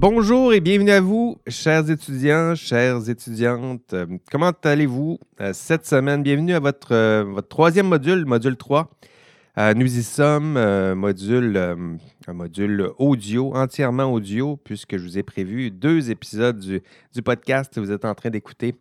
Bonjour et bienvenue à vous, chers étudiants, chères étudiantes. Euh, Comment allez-vous euh, cette semaine? Bienvenue à votre, euh, troisième module, module 3. Euh, nous y sommes, module, un module audio, entièrement audio, puisque je vous ai prévu deux épisodes du, du podcast. Vous êtes en train d'écouter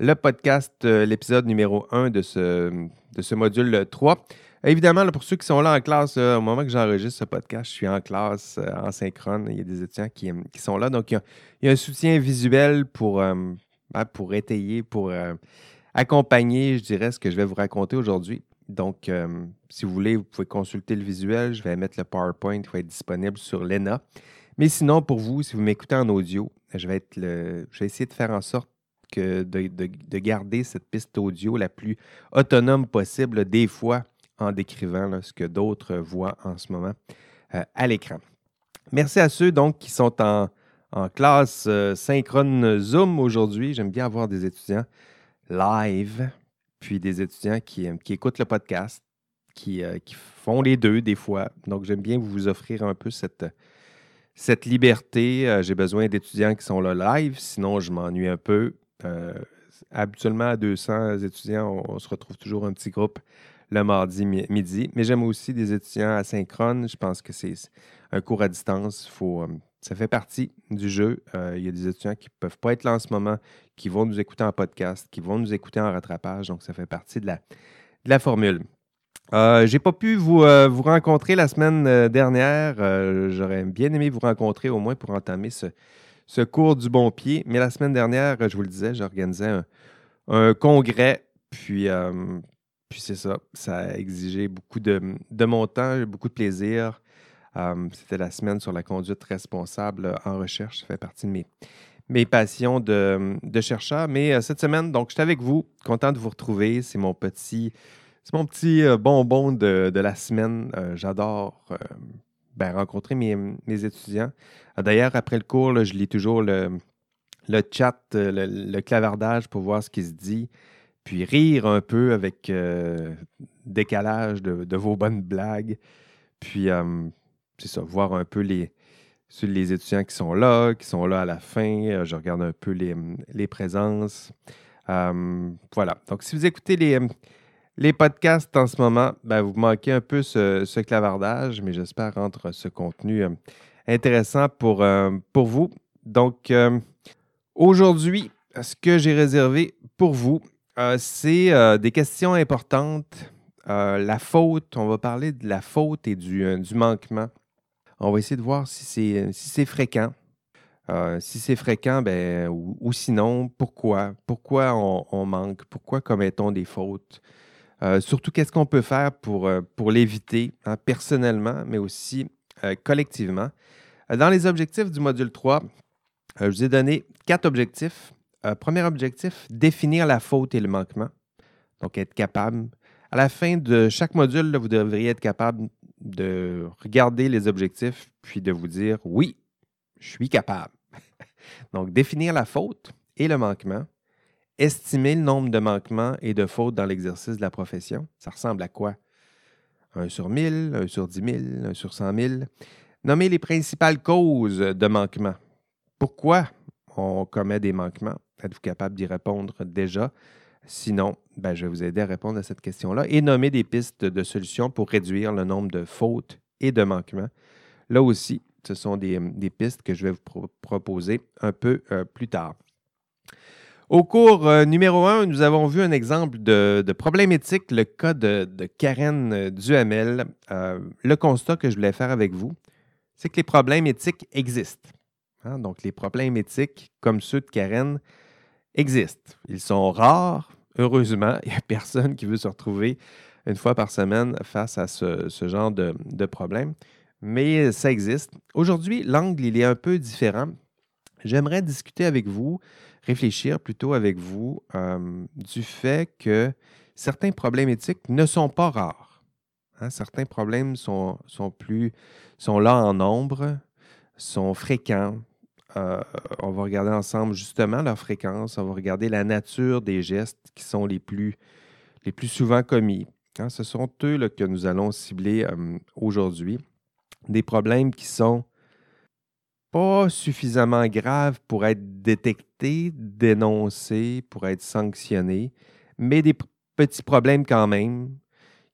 le podcast, l'épisode numéro 1 de ce, de ce module 3. Évidemment, pour ceux qui sont là en classe, euh, au moment que j'enregistre ce podcast, je suis en classe, euh, en synchrone. Il y a des étudiants qui, qui sont là. Donc, il y, a, un soutien visuel pour, euh, ben, pour étayer, pour accompagner, je dirais, ce que je vais vous raconter aujourd'hui. Donc, si vous voulez, vous pouvez consulter le visuel. Je vais mettre le PowerPoint qui va être disponible sur l'ENA. Mais sinon, pour vous, si vous m'écoutez en audio, je vais, essayer de faire en sorte que de garder cette piste audio la plus autonome possible, des fois en décrivant ce que d'autres voient en ce moment euh, à l'écran. Merci à ceux donc qui sont en, en classe euh, synchrone Zoom aujourd'hui. J'aime bien avoir des étudiants live, puis des étudiants qui, euh, qui écoutent le podcast, qui, qui font les deux des fois. Donc j'aime bien vous offrir un peu cette, cette liberté. J'ai besoin d'étudiants qui sont là live, sinon je m'ennuie un peu. Habituellement, à 200 étudiants, on se retrouve toujours un petit groupe le mardi mi- midi. Mais j'aime aussi des étudiants asynchrones. Je pense que c'est un cours à distance. Faut, euh, ça fait partie du jeu. Euh, il y a des étudiants qui ne peuvent pas être là en ce moment, qui vont nous écouter en podcast, qui vont nous écouter en rattrapage. Donc, ça fait partie de la, formule. Euh, J'ai pas pu vous, euh, rencontrer la semaine dernière. J'aurais bien aimé vous rencontrer au moins pour entamer ce, cours du bon pied. Mais la semaine dernière, je vous le disais, j'organisais un, un congrès. Puis, puis c'est ça. Ça a exigé beaucoup de, de mon temps, beaucoup de plaisir. Euh, C'était la semaine sur la conduite responsable en recherche. Ça fait partie de mes, mes passions de, de chercheur. Mais euh, cette semaine, donc, j'étais avec vous. Content de vous retrouver. C'est mon petit, c'est mon petit euh, bonbon de, de la semaine. J'adore ben, rencontrer mes, mes étudiants. D'ailleurs, après le cours, je lis toujours le, le chat, le, le clavardage pour voir ce qui se dit, puis rire un peu avec euh, décalage de, vos bonnes blagues. Puis, euh, c'est ça, voir un peu les, les étudiants qui sont là, qui sont là à la fin. Euh, je regarde un peu les, les présences. Voilà. Donc, si vous écoutez les, les podcasts en ce moment, ben, vous manquez un peu ce, ce clavardage, mais j'espère rendre ce contenu intéressant pour, pour vous. Donc, aujourd'hui, ce que j'ai réservé pour vous, euh, c'est euh, des questions importantes. Euh, la faute, on va parler de la faute et du, manquement. On va essayer de voir si c'est si c'est fréquent. Si c'est fréquent, ben, ou, sinon, pourquoi? Pourquoi on, manque? Pourquoi commettons des fautes? Surtout, qu'est-ce qu'on peut faire pour, pour l'éviter, hein, personnellement, mais aussi collectivement? Dans les objectifs du module 3, euh, je vous ai donné quatre objectifs. Euh, premier objectif, définir la faute et le manquement. Donc, être capable. À la fin de chaque module, vous devriez être capable de regarder les objectifs, puis de vous dire oui, je suis capable. Donc, définir la faute et le manquement. Estimer le nombre de manquements et de fautes dans l'exercice de la profession. Ça ressemble à quoi? Un sur 1000, un sur 10 000, un sur 100 000. Nommer les principales causes de manquement. Pourquoi on commet des manquements? Êtes-vous capable d'y répondre déjà? Sinon, ben, je vais vous aider à répondre à cette question-là et nommer des pistes de solutions pour réduire le nombre de fautes et de manquements. Là aussi, ce sont des, des pistes que je vais vous pro- proposer un peu euh, plus tard. Au cours euh, numéro 1, nous avons vu un exemple de, de problème éthique, le cas de, Karen Duhamel. Euh, le constat que je voulais faire avec vous, c'est que les problèmes éthiques existent. Hein, Donc, les problèmes éthiques, comme ceux de Karen, existent. Ils sont rares, heureusement. Il n'y a personne qui veut se retrouver une fois par semaine face à ce, genre de, problème. Mais ça existe. Aujourd'hui, l'angle, il est un peu différent. J'aimerais discuter avec vous, réfléchir plutôt avec vous euh, du fait que certains problèmes éthiques ne sont pas rares. Hein, certains problèmes sont, plus, sont là en nombre, sont fréquents. Euh, on va regarder ensemble justement leur fréquence, on va regarder la nature des gestes qui sont les plus, souvent commis. Hein, ce sont eux que nous allons cibler euh, aujourd'hui. Des problèmes qui sont pas suffisamment grave pour être détecté, dénoncé, pour être sanctionné, mais des petits problèmes quand même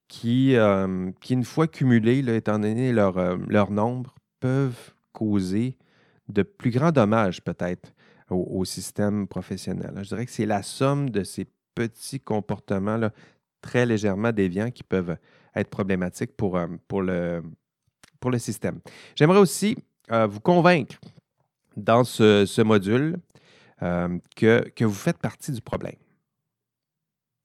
qui, euh, une fois cumulés, étant donné leur, nombre, peuvent causer de plus grands dommages peut-être au, système professionnel. Je dirais que c'est la somme de ces petits comportements là, très légèrement déviants qui peuvent être problématiques pour, euh, le, système. J'aimerais aussi vous convaincre dans ce, module que, que vous faites partie du problème.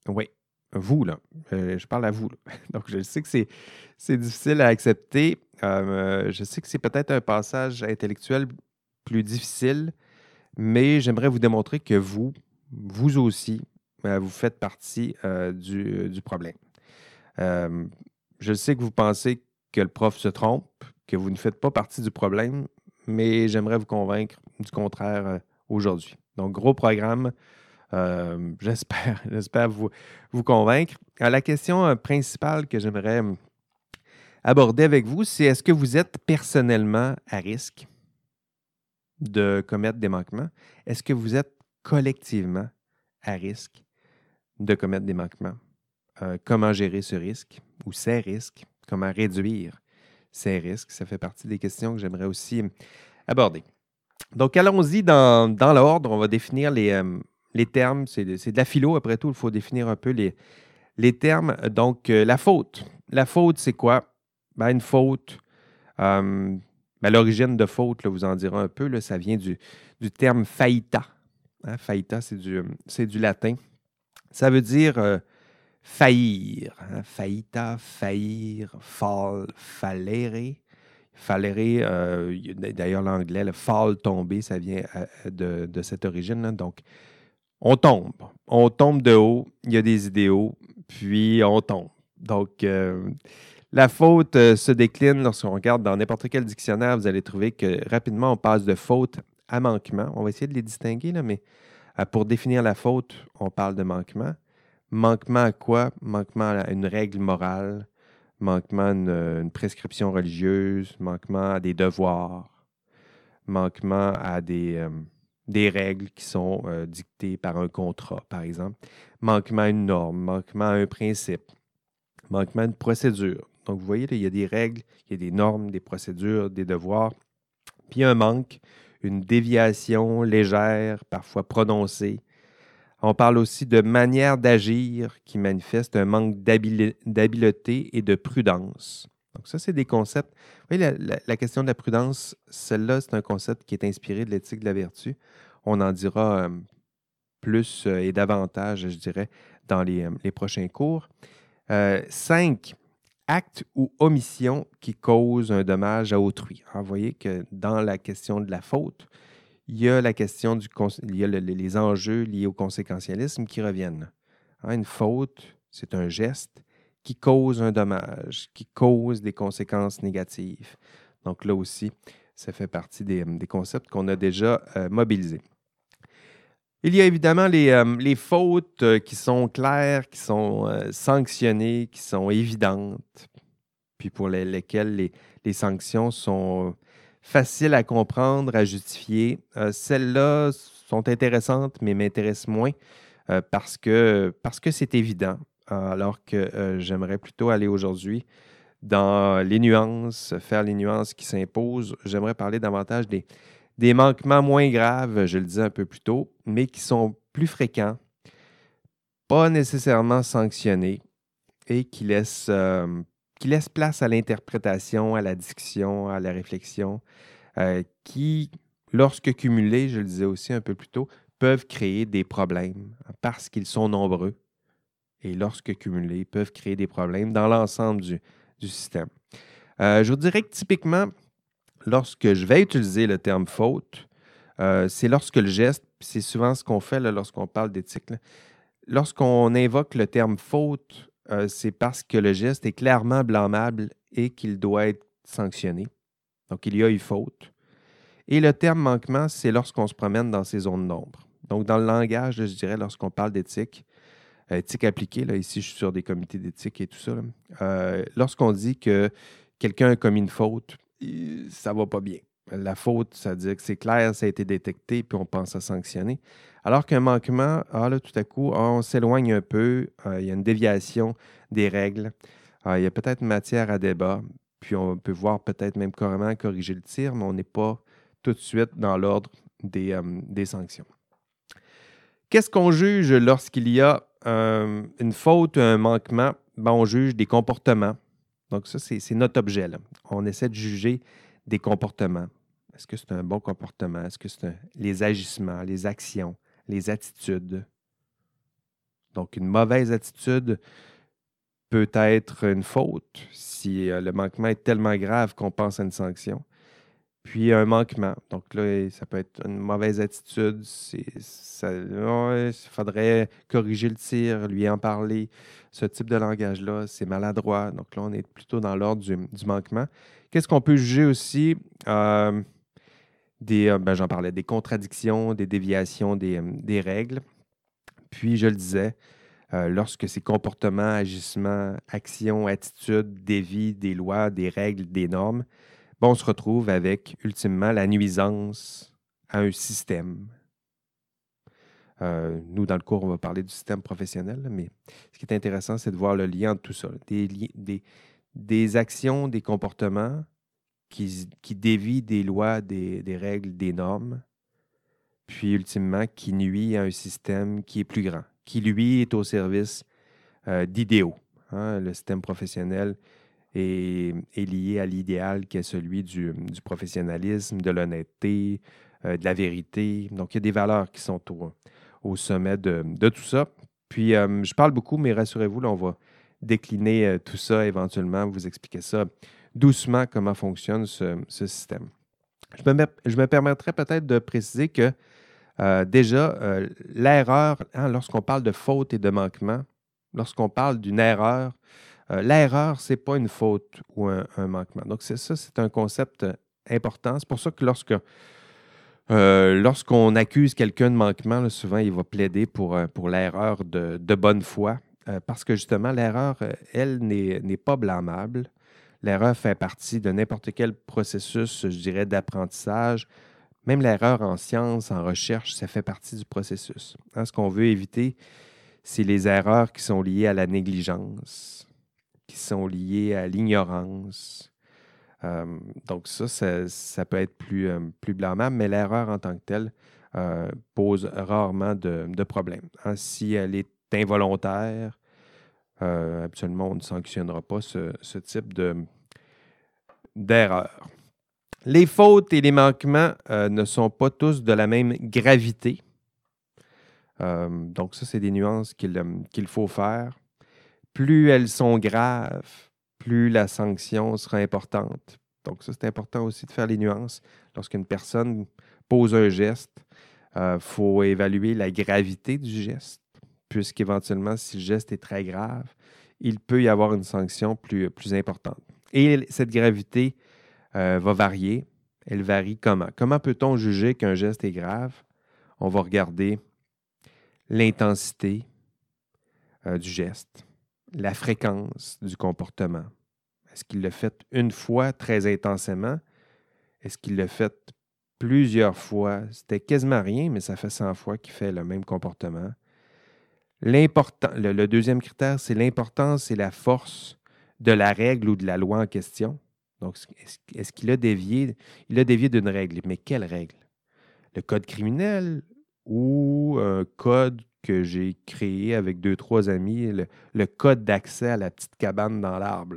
Oui, vous, là. Euh, je parle à vous. Donc, je sais que c'est difficile à accepter. Euh, je sais que c'est peut-être un passage intellectuel plus difficile, mais j'aimerais vous démontrer que vous, vous aussi, euh, vous faites partie du, du, problème. je sais que vous pensez que le prof se trompe, que vous ne faites pas partie du problème, mais j'aimerais vous convaincre du contraire aujourd'hui. Donc, gros programme. Euh, j'espère, vous, convaincre. Euh, la question euh, principale que j'aimerais aborder avec vous, c'est est-ce que vous êtes personnellement à risque? De commettre des manquements? Est-ce que vous êtes collectivement à risque de commettre des manquements? comment gérer ce risque ou ces risques? Comment réduire ces risques? Ça fait partie des questions que j'aimerais aussi aborder. Donc, allons-y dans, l'ordre. On va définir les, les termes, c'est de, la philo, après tout, il faut définir un peu les, les termes. Donc, euh, la faute. La faute, c'est quoi? Ben, une faute, euh, ben, l'origine de faute, vous en direz un peu, là, ça vient du, terme faillita. Hein, c'est du, du latin. Ça veut dire euh, faillir. Hein, faillir, fall, fallere. Fallere, d'ailleurs l'anglais, le fall, tomber, ça vient de, de cette origine. Donc, on tombe. On tombe de haut, il y a des idéaux, puis on tombe. Donc, euh, la faute euh, se décline lorsqu'on regarde dans n'importe quel dictionnaire, vous allez trouver que rapidement, on passe de faute à manquement. On va essayer de les distinguer, là, mais euh, pour définir la faute, on parle de manquement. Manquement à quoi? Manquement à une règle morale, manquement à une prescription religieuse, manquement à des devoirs, manquement à des règles qui sont euh, dictées par un contrat, par exemple. Manquement à une norme, manquement à un principe, manquement à une procédure. Donc, vous voyez, il y a des règles, il y a des normes, des procédures, des devoirs. Puis un manque, une déviation légère, parfois prononcée. On parle aussi de manière d'agir qui manifeste un manque d'habileté et de prudence. Donc, ça, c'est des concepts. Vous voyez, la, question de la prudence, celle-là, c'est un concept qui est inspiré de l'éthique de la vertu. On en dira euh, plus euh, et davantage, je dirais, dans les, euh, prochains cours. cinq, actes ou omissions qui causent un dommage à autrui. vous voyez que dans la question de la faute, il y a la question du les enjeux liés au conséquentialisme qui reviennent. Hein, une faute, c'est un geste qui cause un dommage, qui cause des conséquences négatives. Donc là aussi, ça fait partie des, concepts qu'on a déjà euh, mobilisés. Il y a évidemment les, euh, fautes euh, qui sont claires, qui sont sanctionnées, qui sont évidentes, puis pour lesquelles les, les, sanctions sont faciles à comprendre, à justifier. Celles-là sont intéressantes, mais m'intéressent moins parce que parce que c'est évident, alors que euh, j'aimerais plutôt aller aujourd'hui dans les nuances, faire les nuances qui s'imposent. J'aimerais parler davantage des, des, manquements moins graves, je le disais un peu plus tôt, mais qui sont plus fréquents, pas nécessairement sanctionnés et qui laissent, euh, qui laissent place à l'interprétation, à la discussion, à la réflexion, euh, qui, lorsque cumulés, je le disais aussi un peu plus tôt, peuvent créer des problèmes parce qu'ils sont nombreux et lorsque cumulés, peuvent créer des problèmes dans l'ensemble du, système. Euh, je vous dirais que typiquement, lorsque je vais utiliser le terme faute, euh, c'est lorsque le geste, c'est souvent ce qu'on fait lorsqu'on parle d'éthique, lorsqu'on invoque le terme faute, euh, c'est parce que le geste est clairement blâmable et qu'il doit être sanctionné. Donc, il y a eu faute. Et le terme manquement, c'est lorsqu'on se promène dans ces zones d'ombre. Donc, dans le langage, je dirais, lorsqu'on parle d'éthique, euh, éthique appliquée, là, ici je suis sur des comités d'éthique et tout ça, lorsqu'on dit que quelqu'un a commis une faute, ça va pas bien. la faute, ça veut dire que c'est clair, ça a été détecté, puis on pense à sanctionner. Alors qu'un manquement, ah, là, tout à coup, on s'éloigne un peu, euh, il y a une déviation des règles, ah, il y a peut-être matière à débat, puis on peut voir peut-être même carrément corriger le tir, mais on n'est pas tout de suite dans l'ordre des, euh, des, sanctions. Qu'est-ce qu'on juge lorsqu'il y a euh, une faute, un manquement? Ben, on juge des comportements. Donc, ça, c'est notre objet. On essaie de juger des comportements. Est-ce que c'est un bon comportement? Est-ce que c'est les agissements, les actions, les attitudes? Donc, une mauvaise attitude peut être une faute si euh, le manquement est tellement grave qu'on pense à une sanction. Puis un manquement. Donc là, ça peut être une mauvaise attitude. Il faudrait corriger le tir, lui en parler. Ce type de langage-là, c'est maladroit. Donc là, on est plutôt dans l'ordre du, manquement. Qu'est-ce qu'on peut juger aussi? Euh, des, euh, ben, j'en parlais, des contradictions, des déviations des, des, règles. Puis, je le disais, euh, lorsque ces comportements, agissements, actions, attitudes dévient des lois, des règles, des normes, on se retrouve avec ultimement la nuisance à un système. nous, dans le cours, on va parler du système professionnel, mais ce qui est intéressant, c'est de voir le lien entre tout ça. Des, actions, des comportements qui, qui dévient des lois, des, règles, des normes, puis ultimement qui nuit à un système qui est plus grand, qui lui est au service euh, d'idéaux. Hein. Le système professionnel est, lié à l'idéal qui est celui du, professionnalisme, de l'honnêteté, euh, de la vérité. Donc, il y a des valeurs qui sont au, sommet de, tout ça. Puis, euh, je parle beaucoup, mais rassurez-vous, là, on va décliner euh, tout ça éventuellement, vous expliquer ça doucement, comment fonctionne ce, système. Je me, permettrai peut-être de préciser que déjà, l'erreur, hein, lorsqu'on parle de faute et de manquement, lorsqu'on parle d'une erreur, l'erreur, ce n'est pas une faute ou un, manquement. Donc, c'est ça, c'est un concept important. C'est pour ça que lorsque lorsqu'on accuse quelqu'un de manquement, souvent, il va plaider pour, pour l'erreur de, bonne foi. Euh, parce que justement, l'erreur, euh, elle, n'est pas blâmable. L'erreur fait partie de n'importe quel processus, je dirais, d'apprentissage. Même l'erreur en sciences, en recherche, ça fait partie du processus. Hein, ce qu'on veut éviter, c'est les erreurs qui sont liées à la négligence, sont liées à l'ignorance. Euh, donc ça, ça, peut être plus, plus blâmable, mais l'erreur en tant que telle pose rarement de, de problème. Hein, si elle est involontaire. Euh, absolument, on ne sanctionnera pas ce, type d'erreur. Les fautes et les manquements euh, ne sont pas tous de la même gravité. Euh, donc, ça, c'est des nuances qu'il faut faire. Plus elles sont graves, plus la sanction sera importante. Donc, ça, c'est important aussi de faire les nuances. Lorsqu'une personne pose un geste, il faut évaluer la gravité du geste puisqu'éventuellement, si le geste est très grave, il peut y avoir une sanction plus, plus importante. Et cette gravité euh, va varier. Elle varie comment? Comment peut-on juger qu'un geste est grave? On va regarder l'intensité euh, du geste, la fréquence du comportement. Est-ce qu'il le fait une fois très intensément? Est-ce qu'il le fait plusieurs fois? C'était quasiment rien, mais ça fait 100 fois qu'il fait le même comportement. Le, deuxième critère, c'est l'importance et la force de la règle ou de la loi en question. Donc, est-ce qu'il a dévié? Il a dévié d'une règle? Mais quelle règle? Le code criminel ou un code que j'ai créé avec deux, trois amis, le, code d'accès à la petite cabane dans l'arbre.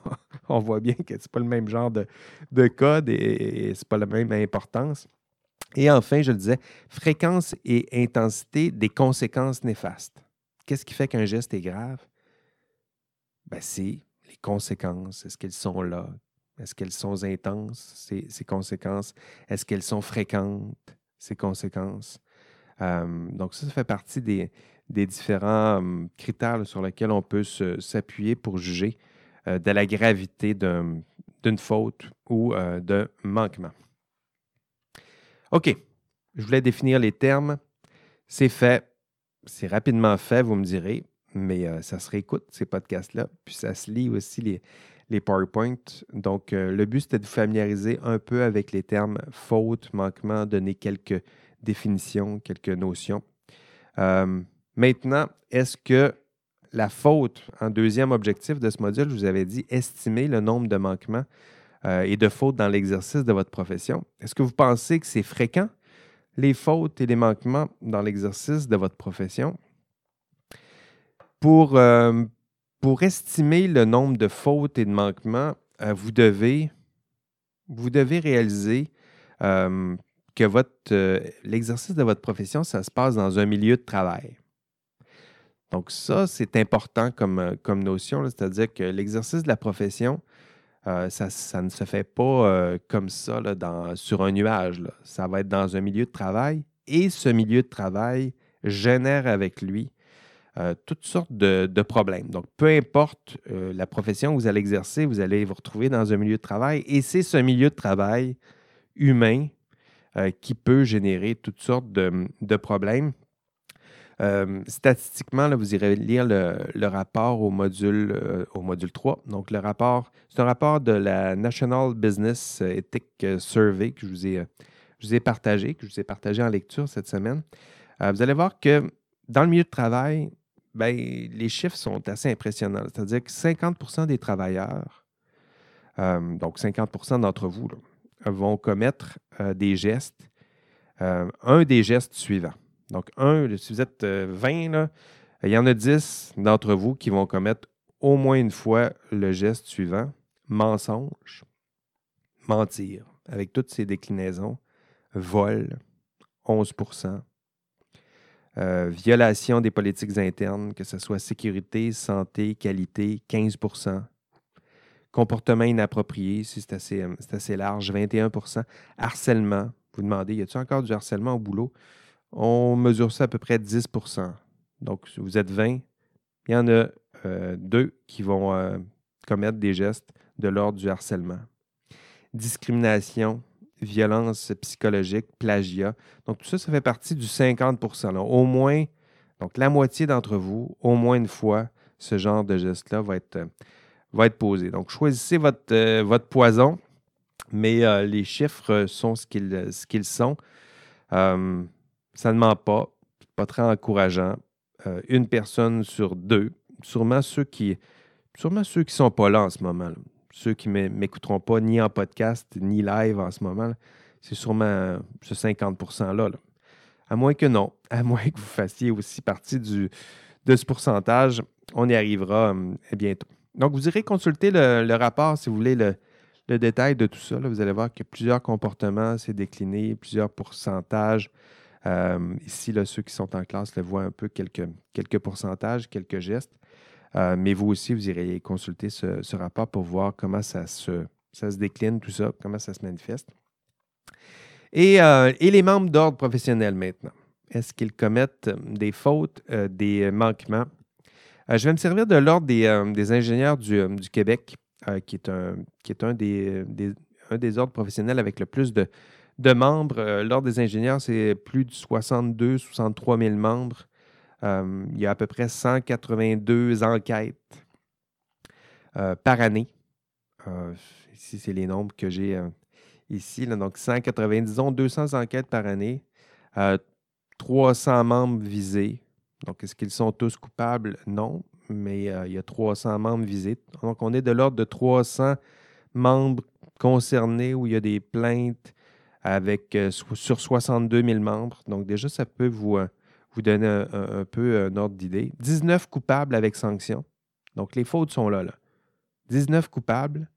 On voit bien que ce n'est pas le même genre de, code et, et ce n'est pas la même importance. Et enfin, je le disais, fréquence et intensité des conséquences néfastes. Qu'est-ce qui fait qu'un geste est grave? Ben, c'est les conséquences. Est-ce qu'elles sont là? Est-ce qu'elles sont intenses, ces conséquences? Est-ce qu'elles sont fréquentes, ces conséquences? Donc, ça, ça fait partie des, différents critères sur lesquels on peut s'appuyer pour juger de la gravité d'une faute ou d'un manquement. OK, je voulais définir les termes. C'est fait. C'est rapidement fait, vous me direz, mais ça se réécoute, ces podcasts-là. Puis ça se lit aussi les PowerPoint. Donc, le but, c'était de vous familiariser un peu avec les termes faute, manquement, donner quelques définitions, quelques notions. maintenant, est-ce que la faute, en deuxième objectif de ce module, je vous avais dit estimer le nombre de manquements euh, et de fautes dans l'exercice de votre profession? Est-ce que vous pensez que c'est fréquent, les fautes et les manquements dans l'exercice de votre profession? Pour, euh, estimer le nombre de fautes et de manquements, euh, vous devez réaliser que votre, l'exercice de votre profession, ça se passe dans un milieu de travail. Donc ça, c'est important comme, euh, comme notion, c'est-à-dire que l'exercice de la profession, euh, ça, ne se fait pas euh, comme ça dans, sur un nuage. Ça va être dans un milieu de travail et ce milieu de travail génère avec lui toutes sortes de, de, problèmes. Donc, peu importe la profession que vous allez exercer, vous allez vous retrouver dans un milieu de travail et c'est ce milieu de travail humain qui peut générer toutes sortes de, problèmes euh, statistiquement, là, vous irez lire le, rapport au module, euh, au module 3. Donc, le rapport, c'est un rapport de la National Business Ethic Survey que je vous ai, je vous ai partagé, que je vous ai partagé en lecture cette semaine. Euh, vous allez voir que dans le milieu de travail, ben, les chiffres sont assez impressionnants. C'est-à-dire que 50% des travailleurs, donc 50% d'entre vous, vont commettre des gestes, un des gestes suivants. Donc, un, si vous êtes 20, euh, il y en a 10 d'entre vous qui vont commettre au moins une fois le geste suivant. Mensonge, mentir, avec toutes ses déclinaisons, vol, 11% euh, violation des politiques internes, que ce soit sécurité, santé, qualité, 15 Comportement inapproprié, si c'est assez, euh, large, 21% Harcèlement, vous demandez, y a-t-il encore du harcèlement au boulot? on mesure ça à peu près 10% Donc, vous êtes 20, il y en a euh, deux qui vont euh, commettre des gestes de l'ordre du harcèlement. Discrimination, violence psychologique, plagiat. Donc, tout ça, ça fait partie du 50% Au moins, donc la moitié d'entre vous, au moins une fois, ce genre de geste-là va être, euh, va être posé. Donc, choisissez votre, votre poison, mais les chiffres sont ce qu'ils, sont ça ne ment pas, pas très encourageant. Euh, une personne sur deux, sûrement ceux qui sûrement ceux qui sont pas là en ce moment, ceux qui ne m'écouteront pas ni en podcast ni live en ce moment, c'est sûrement ce 50 %-là. À moins que non, à moins que vous fassiez aussi partie de ce pourcentage, on y arrivera euh, bientôt. Donc, vous irez consulter le, rapport si vous voulez le, détail de tout ça. Vous allez voir que plusieurs comportements, c'est décliné, plusieurs pourcentages. Euh, ici, là, ceux qui sont en classe le voient un peu quelques, quelques pourcentages, quelques gestes. Euh, mais vous aussi, vous irez consulter ce, rapport pour voir comment ça se, ça se décline, tout ça, comment ça se manifeste. Et, euh, les membres d'ordre professionnel maintenant? Est-ce qu'ils commettent des fautes, des manquements? Je vais me servir de l'ordre des, ingénieurs du, Québec, qui est un, des, ordres professionnels avec le plus de, membres. Euh, L'Ordre des ingénieurs, c'est plus de 62, 63 000 membres. Euh, il y a à peu près 182 enquêtes euh, par année. ici, c'est les nombres que j'ai ici. donc, 190, disons 200 enquêtes par année. 300 membres visés. Donc, est-ce qu'ils sont tous coupables? Non, mais il y a 300 membres visés. Donc, on est de l'ordre de 300 membres concernés où il y a des plaintes avec euh, sur 62 000 membres. Donc déjà, ça peut vous, euh, vous donner un, peu un ordre d'idée. 19 coupables avec sanction. Donc les fautes sont là, là. 19 coupables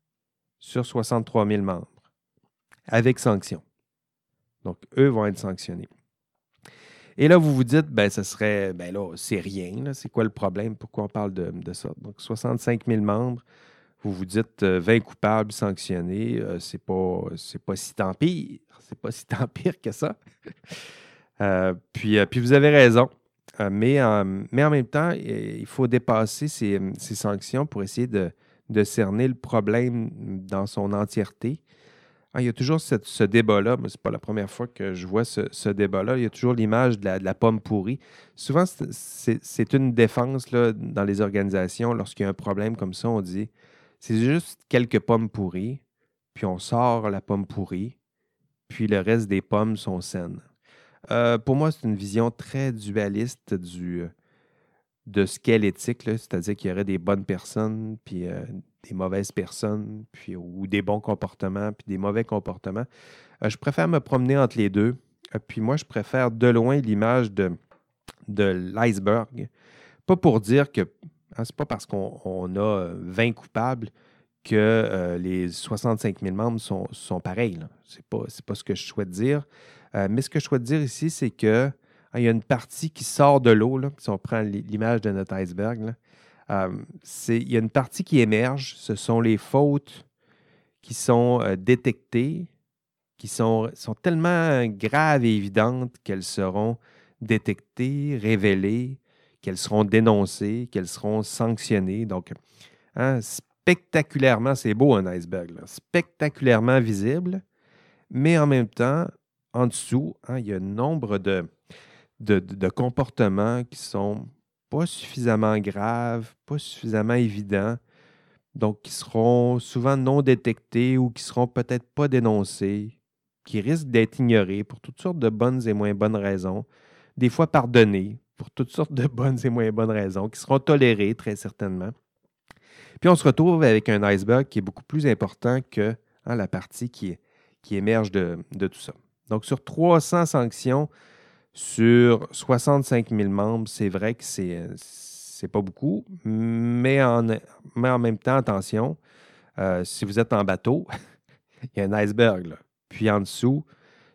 sur 63 000 membres avec sanction. Donc eux vont être sanctionnés. Et là, vous vous dites, ben, ce serait, ben là, c'est rien. C'est quoi le problème? Pourquoi on parle de, ça? Donc, 65 000 membres, vous vous dites 20 euh, coupables sanctionnés, euh, c'est pas, pas si tant pire. C'est pas si tant pire que ça. Euh, puis, puis vous avez raison. mais, mais en même temps, il faut dépasser ces, sanctions pour essayer de, cerner le problème dans son entièreté. Ah, il y a toujours ce débat-là, mais ce n'est pas la première fois que je vois ce, débat-là. Il y a toujours l'image de la, pomme pourrie. Souvent, c'est une défense là, dans les organisations. Lorsqu'il y a un problème comme ça, on dit c'est juste quelques pommes pourries, puis on sort la pomme pourrie, puis le reste des pommes sont saines. Euh, pour moi, c'est une vision très dualiste du, euh, de ce qu'est l'éthique, c'est-à-dire qu'il y aurait des bonnes personnes, puis euh, des mauvaises personnes, puis, ou des bons comportements, puis des mauvais comportements. je préfère me promener entre les deux. puis moi, je préfère de loin l'image de, de l'iceberg. Pas pour dire que hein, c'est pas parce qu'on a 20 coupables que les 65 000 membres sont, pareils. Ce n'est pas, ce que je souhaite dire. Euh, mais ce que je souhaite dire ici, c'est que il y a une partie qui sort de l'eau, si on prend l'image de notre iceberg. Euh, il y a une partie qui émerge. Ce sont les fautes qui sont euh, détectées, qui sont, sont tellement graves et évidentes qu'elles seront détectées, révélées, qu'elles seront dénoncées, qu'elles seront sanctionnées. Donc, hein, spectaculairement, c'est beau un iceberg, spectaculairement visible, mais en même temps, en dessous, hein, il y a un nombre de, de, comportements qui sont pas suffisamment graves, pas suffisamment évidents, donc qui seront souvent non détectés ou qui seront peut-être pas dénoncés, qui risquent d'être ignorés pour toutes sortes de bonnes et moins bonnes raisons, des fois pardonnés pour toutes sortes de bonnes et moins bonnes raisons, qui seront tolérés très certainement. Puis on se retrouve avec un iceberg qui est beaucoup plus important que hein, la partie qui, qui émerge de tout ça. Donc, sur 300 sanctions, sur 65 000 membres, c'est vrai que c'est n'est pas beaucoup, mais en, même temps, attention, euh, si vous êtes en bateau, il y a un iceberg. Puis en dessous,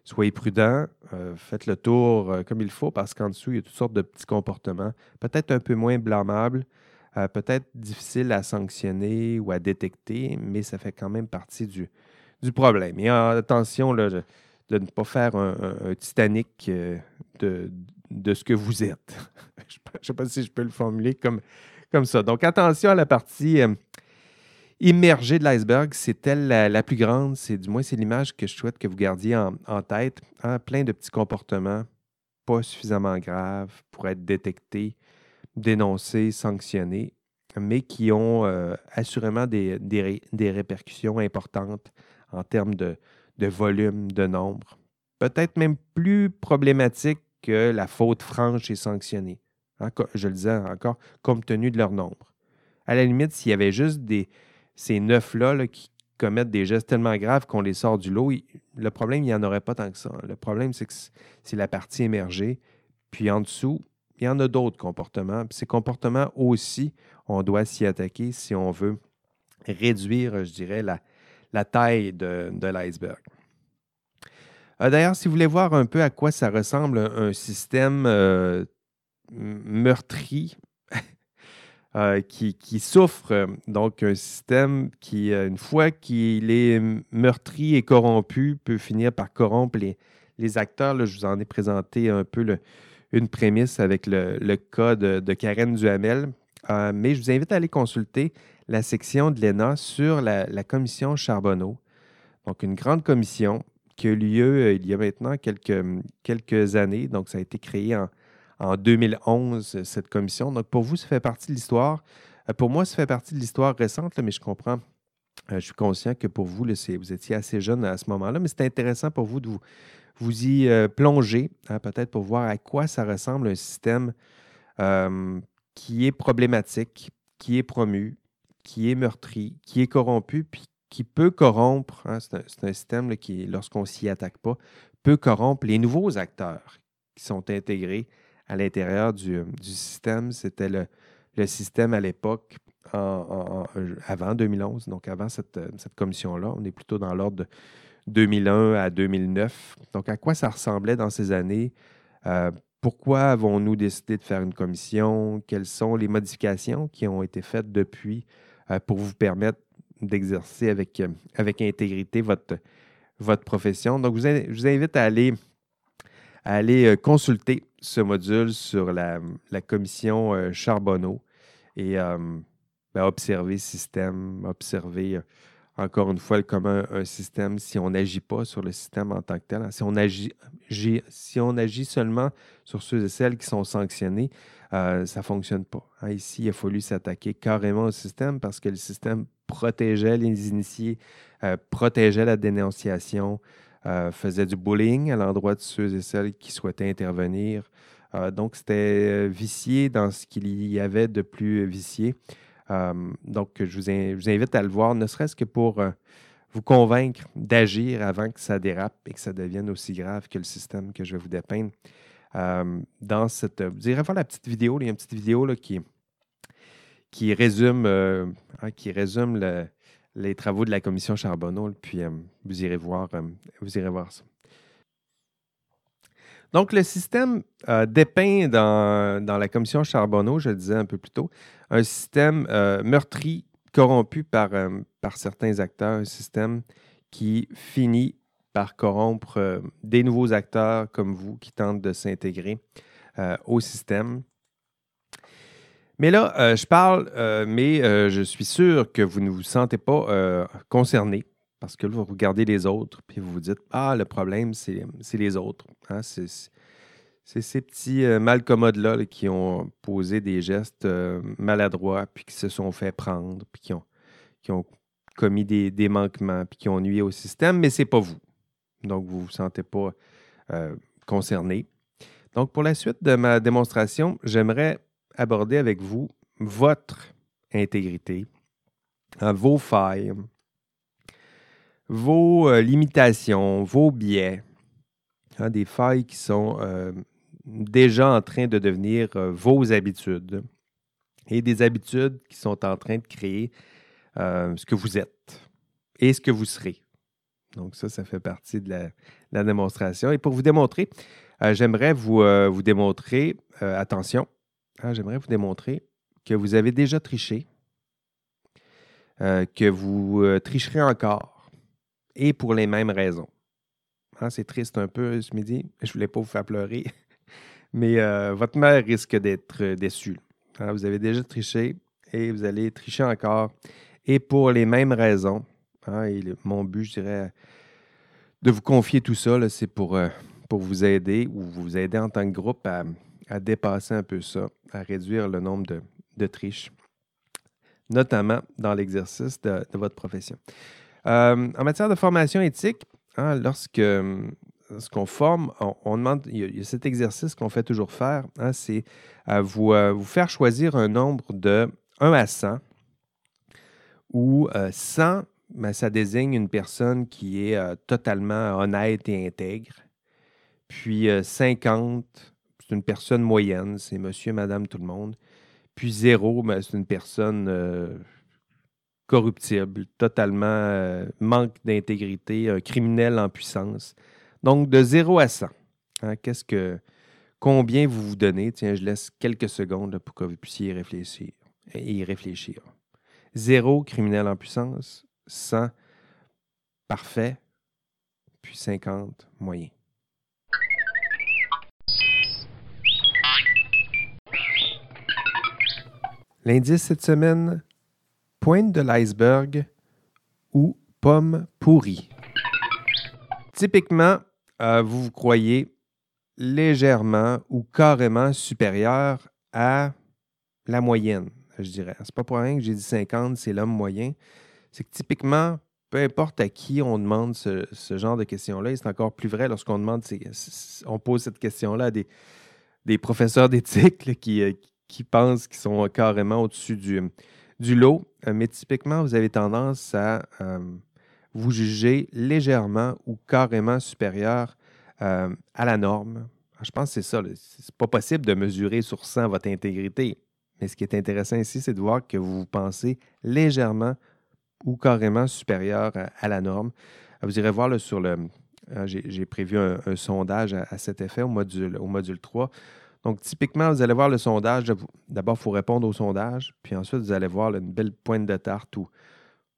soyez prudent, euh, faites le tour euh, comme il faut parce qu'en dessous, il y a toutes sortes de petits comportements, peut-être un peu moins blâmables, peut-être difficiles à sanctionner ou à détecter, mais ça fait quand même partie du, du problème. Et attention, là, de ne pas faire un, Titanic euh, de, de, ce que vous êtes. je ne sais pas si je peux le formuler comme, comme ça. Donc, attention à la partie euh, immergée de l'iceberg. C'est elle la, plus grande? C'est du moins c'est l'image que je souhaite que vous gardiez en, tête. Hein. plein de petits comportements pas suffisamment graves pour être détectés, dénoncés, sanctionnés, mais qui ont euh, assurément des, des répercussions importantes en termes de, de volume, de nombre. Peut-être même plus problématique que la faute franche et sanctionnée. je le disais encore, compte tenu de leur nombre. À la limite, s'il y avait juste ces neuf-là qui commettent des gestes tellement graves qu'on les sort du lot, le problème, il n'y en aurait pas tant que ça. Le problème, c'est que c'est la partie émergée. Puis en dessous, il y en a d'autres comportements. Ces comportements aussi, on doit s'y attaquer si on veut réduire, je dirais, la, la taille de, l'iceberg. Euh, d'ailleurs, si vous voulez voir un peu à quoi ça ressemble un système euh, meurtri euh, qui, souffre, donc un système qui, une fois qu'il est meurtri et corrompu, peut finir par corrompre les, acteurs. je vous en ai présenté un peu une prémisse avec le, cas de, de Karen Duhamel. mais je vous invite à aller consulter la section de l'ENA sur la, commission Charbonneau. Donc, une grande commission qui a eu lieu euh, il y a maintenant quelques, quelques années. Donc, ça a été créé en, 2011, cette commission. Donc, pour vous, ça fait partie de l'histoire. Euh, pour moi, ça fait partie de l'histoire récente, mais je comprends. Euh, je suis conscient que pour vous, vous étiez assez jeune à ce moment-là, mais c'est intéressant pour vous de vous, vous y plonger, hein, peut-être pour voir à quoi ça ressemble un système qui est problématique, qui est promu, qui est meurtri, qui est corrompu, puis qui peut corrompre, hein, c'est un, système qui, lorsqu'on s'y attaque pas, peut corrompre les nouveaux acteurs qui sont intégrés à l'intérieur du, système. C'était le, système à l'époque, avant 2011, donc avant cette, commission-là. On est plutôt dans l'ordre de 2001 à 2009. Donc, à quoi ça ressemblait dans ces années? Euh, pourquoi avons-nous décidé de faire une commission? Quelles sont les modifications qui ont été faites depuis euh, pour vous permettre d'exercer avec, euh, avec intégrité votre, votre profession. Donc, je vous invite à aller, aller euh, consulter ce module sur la, commission Charbonneau et ben, observer le système, observer encore une fois, comme un, système si on n'agit pas sur le système en tant que tel. Si on agit, si on agit seulement sur ceux et celles qui sont sanctionnés, euh, ça ne fonctionne pas. Hein, ici, il a fallu s'attaquer carrément au système parce que le système protégeait les initiés, euh, protégeait la dénonciation, euh, faisait du bullying à l'endroit de ceux et celles qui souhaitaient intervenir. donc, c'était vicié dans ce qu'il y avait de plus vicié. donc, je vous, invite à le voir, ne serait-ce que pour vous convaincre d'agir avant que ça dérape et que ça devienne aussi grave que le système que je vais vous dépeindre. Euh, dans cette. Vous irez voir la petite vidéo. il y a une petite vidéo là, qui, qui résume, euh, hein, qui résume les travaux de la commission Charbonneau. Puis euh, vous, irez voir, vous irez voir ça. Donc, le système dépeint dans, dans, la commission Charbonneau, je le disais un peu plus tôt, un système meurtri, corrompu par, par certains acteurs, un système qui finit par corrompre euh, des nouveaux acteurs comme vous qui tentent de s'intégrer euh, au système. Mais là, euh, je parle, mais je suis sûr que vous ne vous sentez pas concerné parce que vous regardez les autres puis vous vous dites Ah, le problème, c'est les autres. Hein, c'est ces petits malcommodes-là qui ont posé des gestes maladroits puis qui se sont fait prendre puis qui ont, qui ont commis des, manquements puis qui ont nuit au système, mais ce n'est pas vous. Donc, vous ne vous sentez pas euh, concerné. Donc, pour la suite de ma démonstration, j'aimerais aborder avec vous votre intégrité, hein, vos failles, vos euh, limitations, vos biais, hein, des failles qui sont euh, déjà en train de devenir vos habitudes et des habitudes qui sont en train de créer ce que vous êtes et ce que vous serez. Donc, ça, ça fait partie de la, démonstration. Et pour vous démontrer, euh, j'aimerais vous, euh, vous, démontrer, euh, attention, hein, j'aimerais vous démontrer que vous avez déjà triché, que vous tricherez encore, et pour les mêmes raisons. Hein, c'est triste un peu ce midi, je ne voulais pas vous faire pleurer, mais votre mère risque d'être déçue. Hein, vous avez déjà triché et vous allez tricher encore, et pour les mêmes raisons. Hein, mon but, je dirais, de vous confier tout ça, c'est pour, euh, pour vous aider ou vous aider en tant que groupe à, dépasser un peu ça, à réduire le nombre de, triches, notamment dans l'exercice de, votre profession. Euh, en matière de formation éthique, hein, lorsque ce qu'on forme, on, demande, il y, a, cet exercice qu'on fait toujours faire, hein, c'est à vous, euh, vous faire choisir un nombre de 1 à 100 où 100 mais ça désigne une personne qui est euh, totalement honnête et intègre. Puis 50, euh, c'est une personne moyenne, c'est monsieur, madame, tout le monde. Puis 0, ben, c'est une personne euh, corruptible, totalement manque d'intégrité, un criminel en puissance. Donc de 0 à 100. Hein, qu'est-ce que combien vous vous donnez? Tiens, je laisse quelques secondes pour que vous puissiez réfléchir. Y réfléchir. Zéro criminel en puissance, 100 parfait, puis 50 moyen. L'indice cette semaine, pointe de l'iceberg ou pomme pourrie. Typiquement, euh, vous vous croyez légèrement ou carrément supérieur à la moyenne, je dirais. C'est pas pour rien que j'ai dit 50, c'est l'homme moyen c'est que typiquement, peu importe à qui on demande ce, genre de questions-là, c'est encore plus vrai lorsqu'on demande, on pose cette question-là à des, des professeurs d'éthique qui, euh, qui pensent qu'ils sont carrément au-dessus du, du lot. Euh, mais typiquement, vous avez tendance à euh, vous juger légèrement ou carrément supérieur à la norme. Je pense que c'est ça. C'est pas possible de mesurer sur 100 votre intégrité. Mais ce qui est intéressant ici, c'est de voir que vous pensez légèrement ou carrément supérieur à, la norme. Vous irez voir sur le. Euh, j'ai prévu un, sondage à, cet effet au module, au module 3. Donc, typiquement, vous allez voir le sondage. D'abord, il faut répondre au sondage. Puis ensuite, vous allez voir une belle pointe de tarte où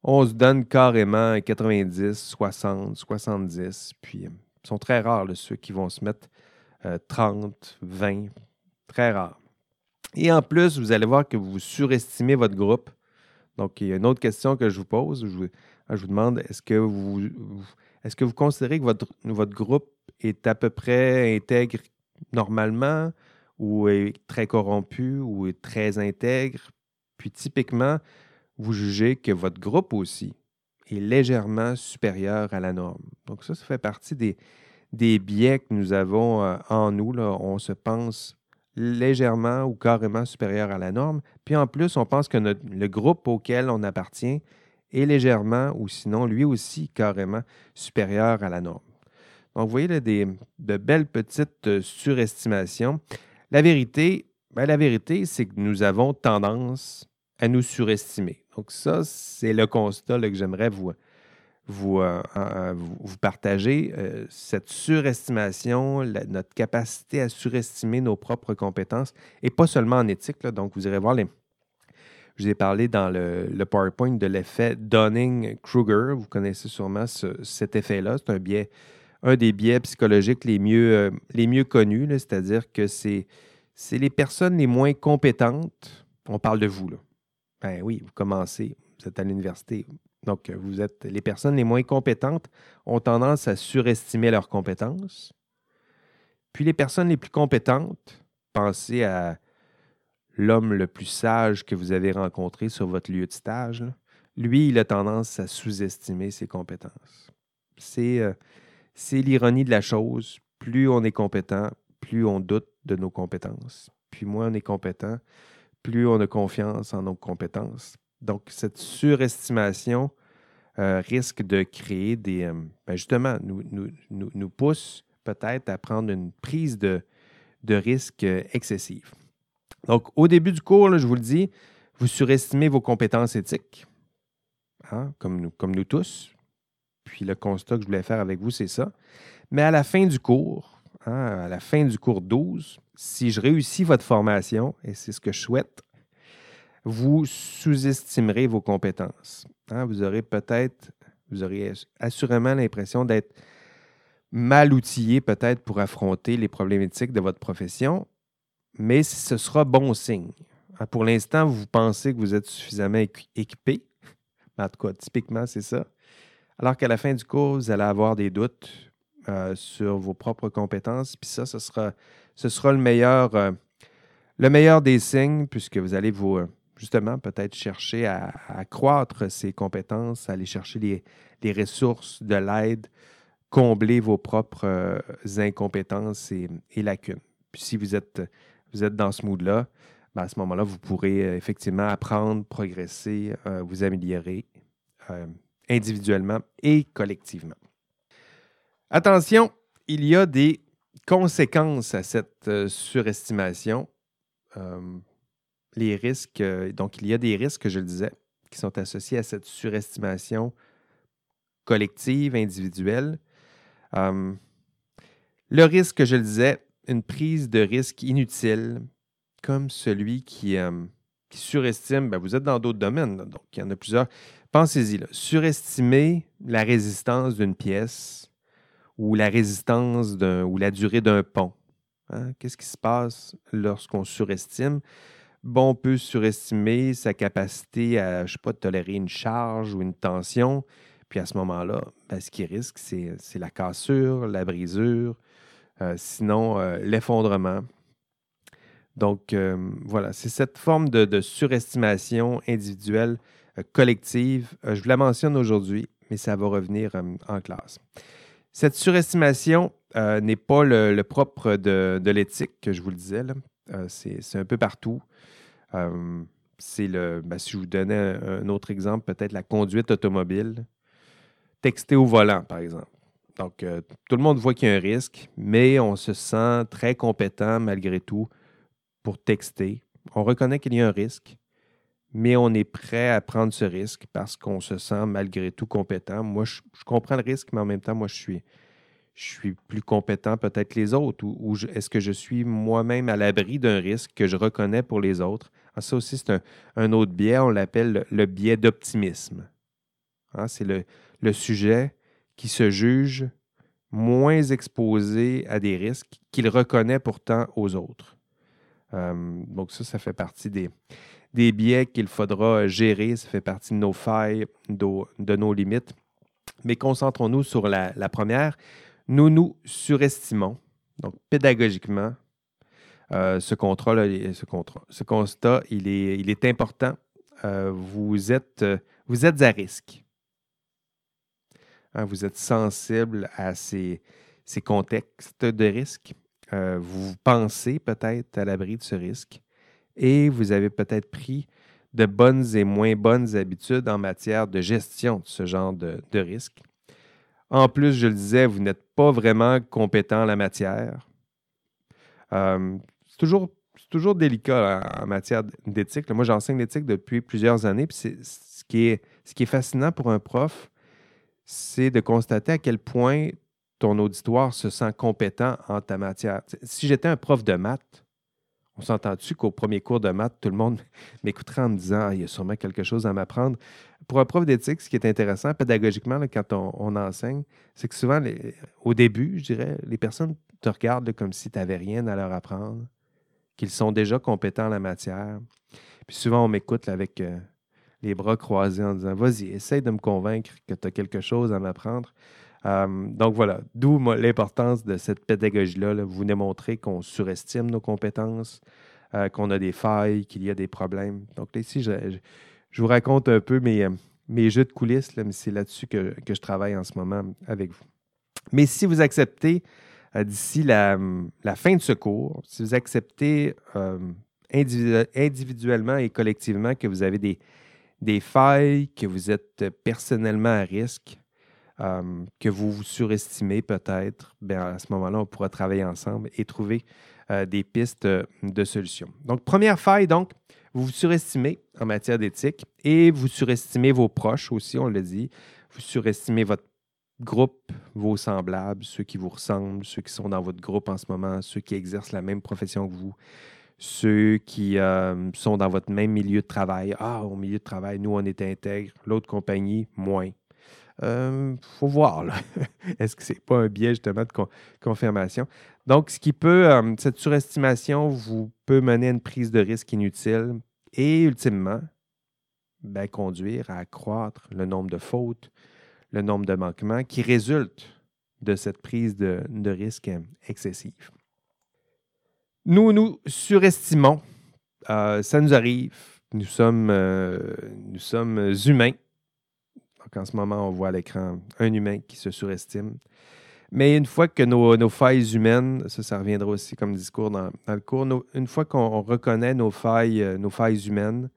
on se donne carrément 90, 60, 70. Puis, euh, ils sont très rares, ceux qui vont se mettre 30, euh, 20. Très rares. Et en plus, vous allez voir que vous surestimez votre groupe. Donc, il y a une autre question que je vous pose. je vous demande, est-ce que vous, est-ce que vous considérez que votre, votre groupe est à peu près intègre normalement ou est très corrompu ou est très intègre? Puis typiquement, vous jugez que votre groupe aussi est légèrement supérieur à la norme. Donc ça, ça fait partie des, des biais que nous avons euh, en nous. Là. On se pense légèrement ou carrément supérieur à la norme. Puis en plus, on pense que le groupe auquel on appartient est légèrement ou sinon lui aussi carrément supérieur à la norme. Donc, vous voyez là, des, de belles petites euh, surestimations. La vérité, ben, la vérité, c'est que nous avons tendance à nous surestimer. Donc, ça, c'est le constat que j'aimerais vous, vous, euh, vous, partager. Euh, cette surestimation, notre capacité à surestimer nos propres compétences, et pas seulement en éthique. donc, vous irez voir les. Je vous ai parlé dans le, PowerPoint de l'effet Dunning-Kruger. Vous connaissez sûrement cet effet-là. C'est un biais, un des biais psychologiques les mieux, euh, les mieux connus, c'est-à-dire que c'est les personnes les moins compétentes. On parle de vous, là. Ben oui, vous commencez, vous êtes à l'université. Donc, vous êtes les personnes les moins compétentes ont tendance à surestimer leurs compétences. Puis les personnes les plus compétentes, pensez à l'homme le plus sage que vous avez rencontré sur votre lieu de stage. Lui, il a tendance à sous-estimer ses compétences. Euh, c'est l'ironie de la chose. Plus on est compétent, plus on doute de nos compétences. Puis moins on est compétent, plus on a confiance en nos compétences. Donc, cette surestimation euh, risque de créer des. Euh, ben, justement, nous, nous, pousse peut-être à prendre une prise de, de risque excessive. Donc, au début du cours, je vous le dis, vous surestimez vos compétences éthiques, hein, comme, nous, comme nous tous. Puis le constat que je voulais faire avec vous, c'est ça. Mais à la fin du cours, hein, à la fin du cours 12, si je réussis votre formation, et c'est ce que je souhaite, vous sous-estimerez vos compétences. Hein? vous aurez peut-être, vous aurez assurément l'impression d'être mal outillé peut-être pour affronter les problématiques de votre profession, mais ce sera bon signe. Hein, pour l'instant, vous pensez que vous êtes suffisamment équipé. En tout cas, typiquement, c'est ça. Alors qu'à la fin du cours, vous allez avoir des doutes euh, sur vos propres compétences. Puis ça, ce sera, ce sera le, meilleur, euh, des signes, puisque vous allez vous, euh, justement, peut-être chercher à, accroître ces compétences, aller chercher les, ressources de l'aide, combler vos propres incompétences et, lacunes. Puis si vous êtes, dans ce mood-là, ben, à ce moment-là, vous pourrez effectivement apprendre, progresser, vous améliorer individuellement et collectivement. Attention, il y a des conséquences à cette euh, surestimation. Les risques, euh, donc il y a des risques, je le disais, qui sont associés à cette surestimation collective, individuelle. le risque, je le disais, une prise de risque inutile, comme celui qui, qui surestime, ben, vous êtes dans d'autres domaines, donc il y en a plusieurs. Pensez-y, surestimer la résistance d'une pièce ou la résistance d'un ou la durée d'un pont. Hein? Qu'est-ce qui se passe lorsqu'on surestime? Bon, on peut surestimer sa capacité à, je sais pas, tolérer une charge ou une tension. Puis à ce moment-là, ben, ce qui risque, c'est la cassure, la brisure, euh, sinon euh, l'effondrement. Donc euh, voilà, c'est cette forme de surestimation individuelle collective. Je vous la mentionne aujourd'hui, mais ça va revenir en classe. Cette surestimation n'est pas le, propre de, l'éthique, que je vous le disais. c'est un peu partout. C'est le, ben, si je vous donnais un, autre exemple, peut-être la conduite automobile. Texter au volant, par exemple. Donc, tout le monde voit qu'il y a un risque, mais on se sent très compétent malgré tout pour texter. On reconnaît qu'il y a un risque, mais on est prêt à prendre ce risque parce qu'on se sent malgré tout compétent. Moi, je, comprends le risque, mais en même temps, moi, je suis, je suis plus compétent peut-être que les autres ou, est-ce que je suis moi-même à l'abri d'un risque que je reconnais pour les autres? Ah, ça aussi, c'est un, autre biais, on l'appelle le, biais d'optimisme. Ah, c'est le, sujet qui se juge moins exposé à des risques qu'il reconnaît pourtant aux autres. donc ça, ça fait partie des biais qu'il faudra gérer. Ça fait partie de nos failles, de, nos limites. Mais concentrons-nous sur la, première. Nous nous surestimons. Donc, pédagogiquement, euh, ce, ce, constat, il est, important. Euh, vous, êtes, vous êtes à risque. Hein, vous êtes sensible à ces, contextes de risque. Euh, vous pensez peut-être à l'abri de ce risque et vous avez peut-être pris de bonnes et moins bonnes habitudes en matière de gestion de ce genre de, risque. En plus, je le disais, vous n'êtes pas vraiment compétent en la matière. Euh, toujours, toujours délicat en, matière d'éthique. Moi, j'enseigne l'éthique depuis plusieurs années. Puis ce, qui est, ce qui est fascinant pour un prof, c'est de constater à quel point ton auditoire se sent compétent en ta matière. Si j'étais un prof de maths, on s'entend-tu qu'au premier cours de maths, tout le monde m'écouterait en me disant ah, il y a sûrement quelque chose à m'apprendre? Pour un prof d'éthique, ce qui est intéressant pédagogiquement quand on, enseigne, c'est que souvent, au début, je dirais, les personnes te regardent comme si tu n'avais rien à leur apprendre, qu'ils sont déjà compétents en la matière. Puis souvent, on m'écoute avec euh, les bras croisés en disant Vas-y, essaye de me convaincre que tu as quelque chose à m'apprendre. Donc voilà, d'où l'importance de cette pédagogie-là. Vous démontrez qu'on surestime nos compétences, euh, qu'on a des failles, qu'il y a des problèmes. Donc ici, je, vous raconte un peu mes, jeux de coulisses, mais c'est là-dessus que, je travaille en ce moment avec vous. Mais si vous acceptez d'ici la, fin de ce cours, si vous acceptez individuellement et collectivement que vous avez des, failles, que vous êtes personnellement à risque, euh, que vous vous surestimez peut-être, ben, à ce moment-là, on pourra travailler ensemble et trouver euh, des pistes euh, de solutions. Donc, première faille, donc, vous vous surestimez en matière d'éthique et vous surestimez vos proches aussi, on le dit. Vous surestimez votre groupe, vos semblables, ceux qui vous ressemblent, ceux qui sont dans votre groupe en ce moment, ceux qui exercent la même profession que vous, ceux qui sont dans votre même milieu de travail. Ah, au milieu de travail, nous, on est intègre, l'autre compagnie, moins. Il euh, faut voir. Est-ce que ce n'est pas un biais justement de confirmation? Donc, ce qui peut, euh, cette surestimation vous peut mener à une prise de risque inutile et ultimement ben, conduire à accroître le nombre de fautes, le nombre de manquements qui résultent de cette prise de, risque excessive. Nous nous surestimons. Euh, ça nous arrive. Nous sommes, nous sommes humains en ce moment, on voit à l'écran un humain qui se surestime. Mais une fois que nos, failles humaines, ça, ça reviendra aussi comme discours dans, le cours, une fois qu'on reconnaît nos failles, euh, nos failles humaines,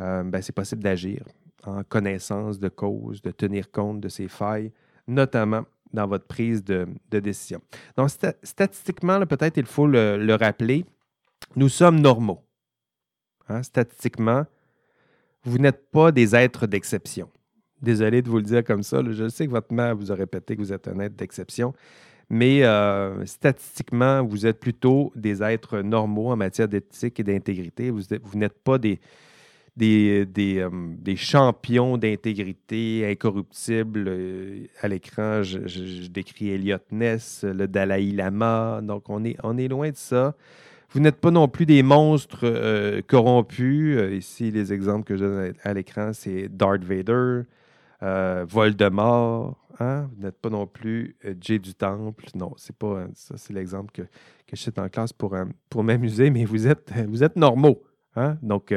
euh, ben, c'est possible d'agir en connaissance de cause, de tenir compte de ces failles, notamment dans votre prise de, décision. Donc, statistiquement, peut-être il faut le, rappeler, nous sommes normaux. Hein, statistiquement, vous n'êtes pas des êtres d'exception. Désolé de vous le dire comme ça. Je sais que votre mère vous a répété que vous êtes un être d'exception, mais euh, statistiquement, vous êtes plutôt des êtres normaux en matière d'éthique et d'intégrité. Vous, n'êtes pas des, des, euh, des, champions d'intégrité incorruptibles. Euh, à l'écran, je, décris Elliot Ness, le Dalai Lama. Donc, on est, on est loin de ça. Vous n'êtes pas non plus des monstres corrompus. ici, les exemples que je donne à l'écran, c'est Darth Vader, euh, Voldemort, hein? vous n'êtes pas non plus euh, Jay du Temple. Non, c'est pas euh, ça, c'est l'exemple que, que, je cite en classe pour, pour m'amuser, mais vous êtes, vous êtes normaux. Hein? Donc,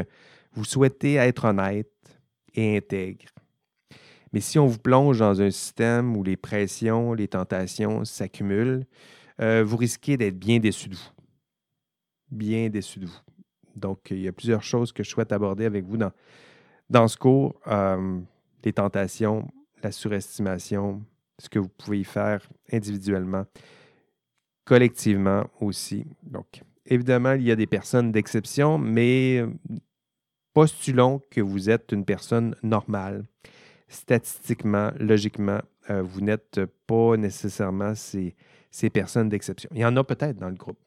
vous souhaitez être honnête et intègre. Mais si on vous plonge dans un système où les pressions, les tentations s'accumulent, vous risquez d'être bien déçu de vous. Bien déçu de vous. Donc, il y a plusieurs choses que je souhaite aborder avec vous dans, dans ce cours les tentations, la surestimation, ce que vous pouvez y faire individuellement, collectivement aussi. Donc, évidemment, il y a des personnes d'exception, mais euh, postulons que vous êtes une personne normale. Statistiquement, logiquement, euh, vous n'êtes pas nécessairement ces, ces personnes d'exception. Il y en a peut-être dans le groupe.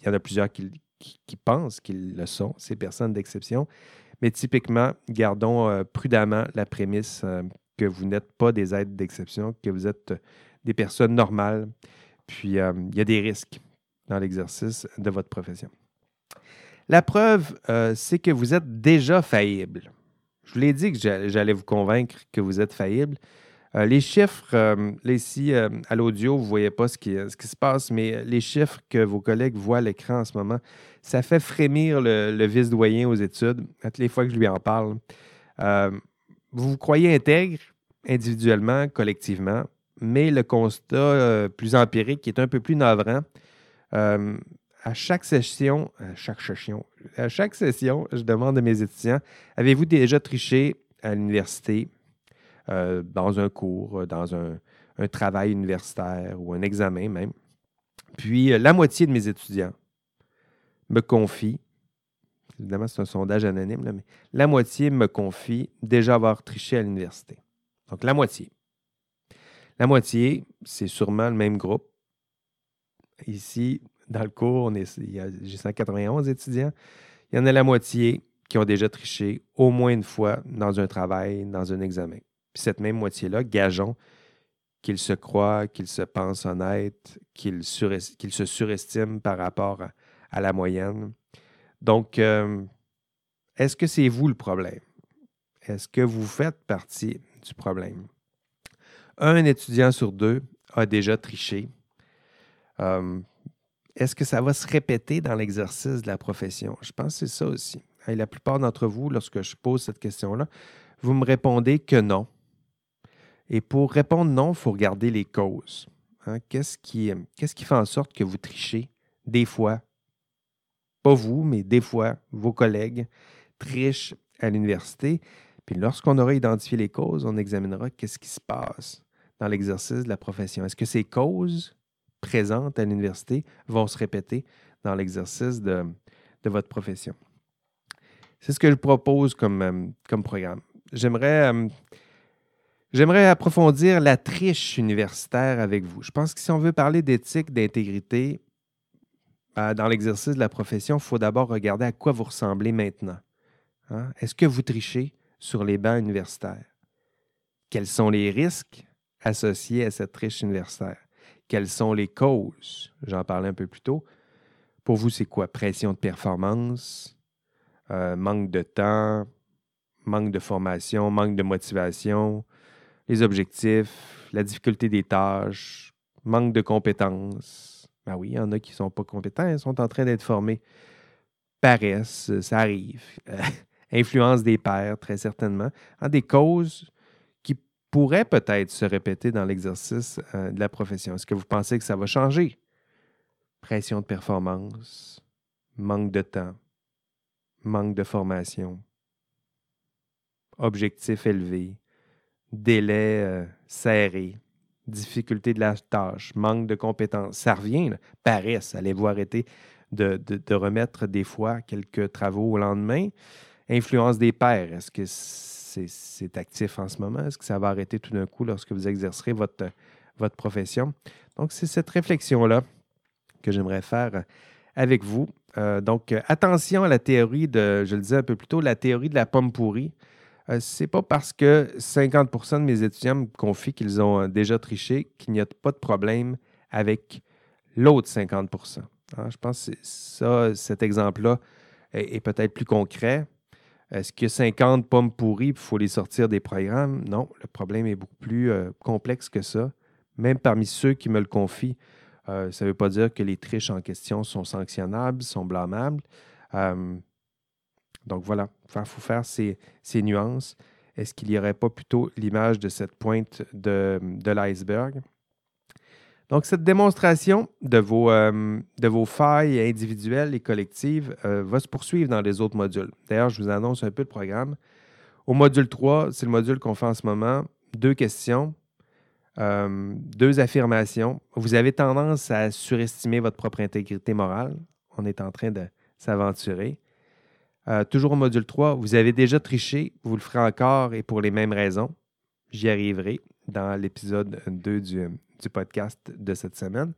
Il y en a plusieurs qui, pensent qu'ils le sont, ces personnes d'exception, mais typiquement, gardons euh, prudemment la prémisse euh, que vous n'êtes pas des êtres d'exception, que vous êtes des personnes normales. Puis, il y a des risques dans l'exercice de votre profession. La preuve, euh, c'est que vous êtes déjà faillible. Je vous l'ai dit que j'allais vous convaincre que vous êtes faillible. Euh, les chiffres, euh, ici à l'audio, vous ne voyez pas ce qui, ce qui, se passe, mais les chiffres que vos collègues voient à l'écran en ce moment, ça fait frémir le, vice-doyen aux études, à toutes les fois que je lui en parle. vous vous croyez intègre individuellement, collectivement, mais le constat plus empirique, qui est un peu plus navrant, à chaque session, à chaque session, à chaque session, je demande à mes étudiants avez-vous déjà triché à l'université, euh, dans un cours, dans un, travail universitaire ou un examen même? Puis euh, la moitié de mes étudiants me confient, évidemment c'est un sondage anonyme, mais la moitié me confie déjà avoir triché à l'université. Donc la moitié. La moitié, c'est sûrement le même groupe. Ici, dans le cours, j'ai 191 étudiants. Il y en a la moitié qui ont déjà triché au moins une fois dans un travail, dans un examen. Cette même moitié-là, gageons qu'ils se croient, qu'ils se pensent honnêtes, qu'ils se surestiment par rapport à, la moyenne. Donc, euh, est-ce que c'est vous le problème? Est-ce que vous faites partie du problème? Un étudiant sur deux a déjà triché. Euh, est-ce que ça va se répéter dans l'exercice de la profession? Je pense que c'est ça aussi. Et la plupart d'entre vous, lorsque je pose cette question-là, vous me répondez que non. Et pour répondre non, il faut regarder les causes. Hein. Qu'est-ce qui, qui fait en sorte que vous trichez des fois? Pas vous, mais des fois, vos collègues trichent à l'université. Puis lorsqu'on aura identifié les causes, on examinera qu'est-ce qui se passe dans l'exercice de la profession. Est-ce que ces causes présentes à l'université vont se répéter dans l'exercice de, votre profession. C'est ce que je propose comme, euh, programme. J'aimerais, euh, j'aimerais approfondir la triche universitaire avec vous. Je pense que si on veut parler d'éthique, d'intégrité euh, dans l'exercice de la profession, il faut d'abord regarder à quoi vous ressemblez maintenant. Hein? Est-ce que vous trichez sur les bancs universitaires? Quels sont les risques associés à cette triche universitaire? Quelles sont les causes? J'en parlais un peu plus tôt. Pour vous, c'est quoi? Pression de performance, euh, manque de temps, manque de formation, manque de motivation, les objectifs, la difficulté des tâches, manque de compétences. Ben oui, il y en a qui ne sont pas compétents, ils sont en train d'être formés. Paresse, ça arrive. influence des pairs, très certainement. En des causes pourrait peut-être se répéter dans l'exercice euh, de la profession? Est-ce que vous pensez que ça va changer? Pression de performance, manque de temps, manque de formation, objectif élevé, délai euh, serré, difficulté de la tâche, manque de compétences. Ça revient, paresse. Allez-vous arrêter de, de, remettre des fois quelques travaux au lendemain? Influence des pairs. Est-ce que c'est actif en ce moment? Est-ce que ça va arrêter tout d'un coup lorsque vous exercerez votre, profession? Donc, c'est cette réflexion-là que j'aimerais faire avec vous. Euh, donc, attention à la théorie de, je le disais un peu plus tôt, la théorie de la pomme pourrie. Ce euh, c'est pas parce que 50% de mes étudiants me confient qu'ils ont déjà triché qu'il n'y a pas de problème avec l'autre 50% hein, Je pense que cet exemple-là est peut-être plus concret. Est-ce qu'il y a 50 pommes pourries il faut les sortir des programmes? Non, le problème est beaucoup plus euh, complexe que ça. Même parmi ceux qui me le confient, euh, ça ne veut pas dire que les triches en question sont sanctionnables, sont blâmables. Euh, donc voilà, il faut faire ces, nuances. Est-ce qu'il n'y aurait pas plutôt l'image de cette pointe de l'iceberg? Donc, cette démonstration de vos, euh, de vos failles individuelles et collectives euh, va se poursuivre dans les autres modules. D'ailleurs, je vous annonce un peu le programme. Au module 3, c'est le module qu'on fait en ce moment. Deux questions, euh, deux affirmations. Vous avez tendance à surestimer votre propre intégrité morale. On est en train de s'aventurer. toujours au module 3, vous avez déjà triché, vous le ferez encore et pour les mêmes raisons. J'y arriverai dans l'épisode 2 du, podcast de cette semaine.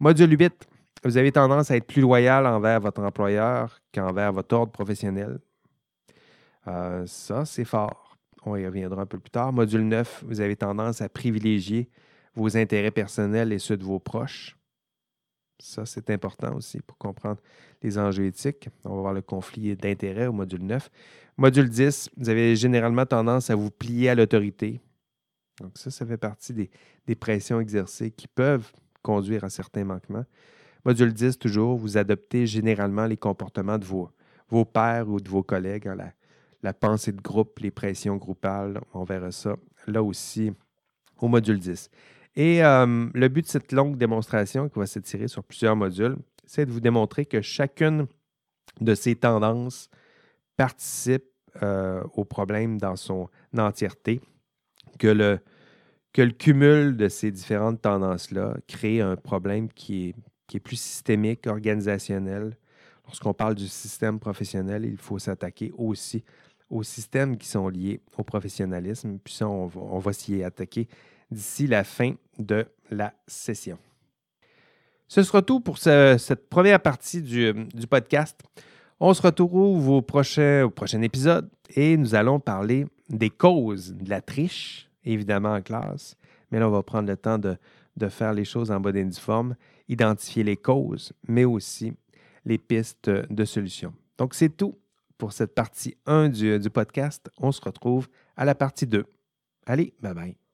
Module 8, vous avez tendance à être plus loyal envers votre employeur qu'envers votre ordre professionnel. Euh, ça, c'est fort. On y reviendra un peu plus tard. Module 9, vous avez tendance à privilégier vos intérêts personnels et ceux de vos proches. Ça, c'est important aussi pour comprendre les enjeux éthiques. On va voir le conflit d'intérêts au module 9. Module 10, vous avez généralement tendance à vous plier à l'autorité. Donc ça, ça fait partie des, pressions exercées qui peuvent conduire à certains manquements. Module 10, toujours, vous adoptez généralement les comportements de vos, vos pairs ou de vos collègues. La, la pensée de groupe, les pressions groupales, on verra ça là aussi au module 10. Et euh, le but de cette longue démonstration qui va s'étirer sur plusieurs modules, c'est de vous démontrer que chacune de ces tendances participe euh, au problème dans son entièreté, que le, cumul de ces différentes tendances-là crée un problème qui est, plus systémique, organisationnel. Lorsqu'on parle du système professionnel, il faut s'attaquer aussi aux systèmes qui sont liés au professionnalisme. Puis ça, on va, s'y attaquer d'ici la fin de la session. Ce sera tout pour cette première partie du, podcast. On se retrouve au prochain épisode et nous allons parler des causes de la triche, évidemment en classe. Mais là, on va prendre le temps de, faire les choses en bonne et forme, identifier les causes, mais aussi les pistes de solutions. Donc, c'est tout pour cette partie 1 du, du podcast. On se retrouve à la partie 2. Allez, bye bye.